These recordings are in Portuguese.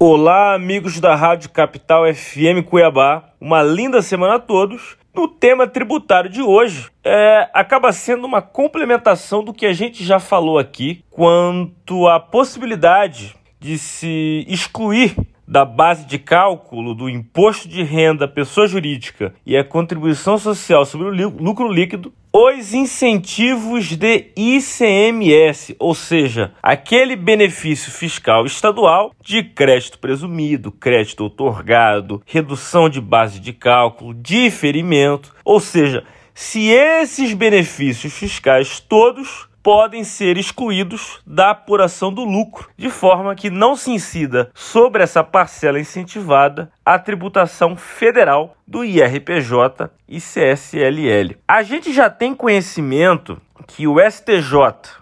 Olá, amigos da Rádio Capital FM Cuiabá. Uma linda semana a todos. O tema tributário de hoje é, acaba sendo uma complementação do que a gente já falou aqui quanto à possibilidade de se excluir da base de cálculo do imposto de renda pessoa jurídica e a contribuição social sobre o lucro líquido os incentivos de ICMS, ou seja, aquele benefício fiscal estadual de crédito presumido, crédito otorgado, redução de base de cálculo, diferimento, ou seja, se esses benefícios fiscais todos podem ser excluídos da apuração do lucro, de forma que não se incida sobre essa parcela incentivada a tributação federal do IRPJ e CSLL. A gente já tem conhecimento que o STJ,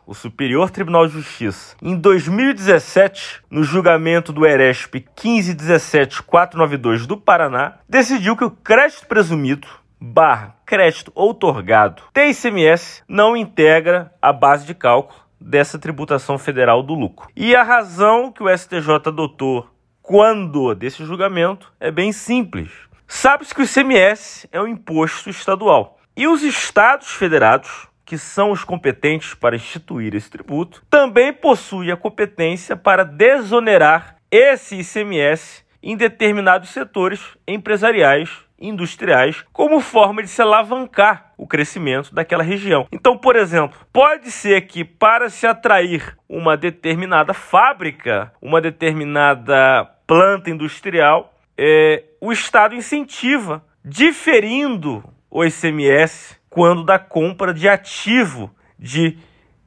o Superior Tribunal de Justiça, em 2017, no julgamento do ERESP 1517492 do Paraná, decidiu que o crédito presumido barra crédito outorgado TICMS não integra a base de cálculo dessa tributação federal do lucro. E a razão que o STJ adotou quando desse julgamento é bem simples. Sabe-se que o ICMS é um imposto estadual e os estados federados, que são os competentes para instituir esse tributo, também possuem a competência para desonerar esse ICMS em determinados setores empresariais industriais como forma de se alavancar o crescimento daquela região. Então, por exemplo, pode ser que para se atrair uma determinada fábrica, uma determinada planta industrial, é, o Estado incentiva, diferindo o ICMS quando da compra de ativo de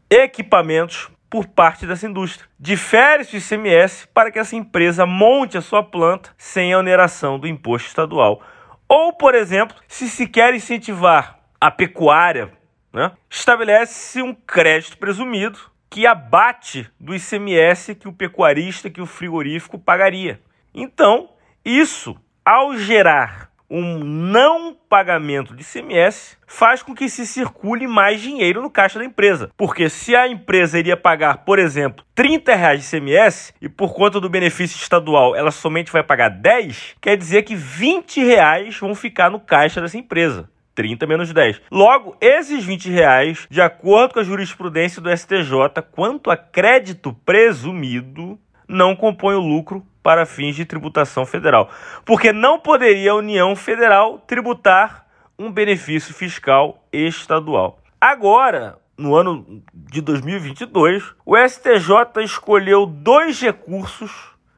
equipamentos por parte dessa indústria. Difere-se o ICMS para que essa empresa monte a sua planta sem a oneração do imposto estadual. Ou, por exemplo, se se quer incentivar a pecuária, né, estabelece-se um crédito presumido que abate do ICMS que o pecuarista, que o frigorífico pagaria. Então, isso, ao gerar um não pagamento de ICMS faz com que se circule mais dinheiro no caixa da empresa. Porque se a empresa iria pagar, por exemplo, 30 reais de ICMS e por conta do benefício estadual ela somente vai pagar 10, quer dizer que 20 reais vão ficar no caixa dessa empresa. 30 menos 10. Logo, esses 20 reais, de acordo com a jurisprudência do STJ, quanto a crédito presumido, não compõe o lucro para fins de tributação federal, porque não poderia a União Federal tributar um benefício fiscal estadual. Agora, no ano de 2022, o STJ escolheu dois recursos,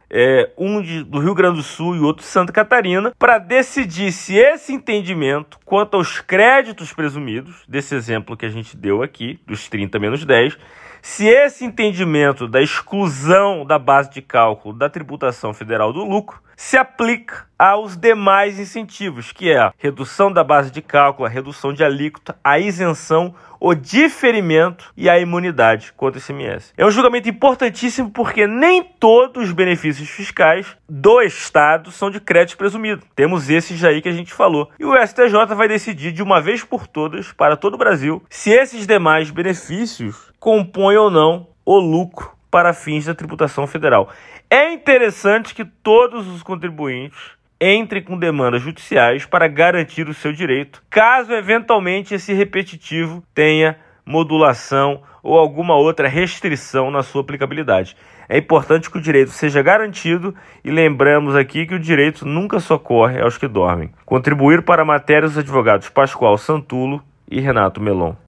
é, um de, do Rio Grande do Sul e outro de Santa Catarina, para decidir se esse entendimento quanto aos créditos presumidos, desse exemplo que a gente deu aqui, dos 30 menos 10, se esse entendimento da exclusão da base de cálculo da tributação federal do lucro se aplica aos demais incentivos, que é a redução da base de cálculo, a redução de alíquota, a isenção, o diferimento e a imunidade contra o ICMS. É um julgamento importantíssimo porque nem todos os benefícios fiscais do Estado são de crédito presumido. Temos esses aí que a gente falou. E o STJ vai decidir de uma vez por todas, para todo o Brasil, se esses demais benefícios compõe ou não o lucro para fins da tributação federal. É interessante que todos os contribuintes entrem com demandas judiciais para garantir o seu direito, caso eventualmente esse repetitivo tenha modulação ou alguma outra restrição na sua aplicabilidade. É importante que o direito seja garantido e lembramos aqui que o direito nunca socorre aos que dormem. Contribuir para a matéria os advogados Pascoal Santulo e Renato Melon.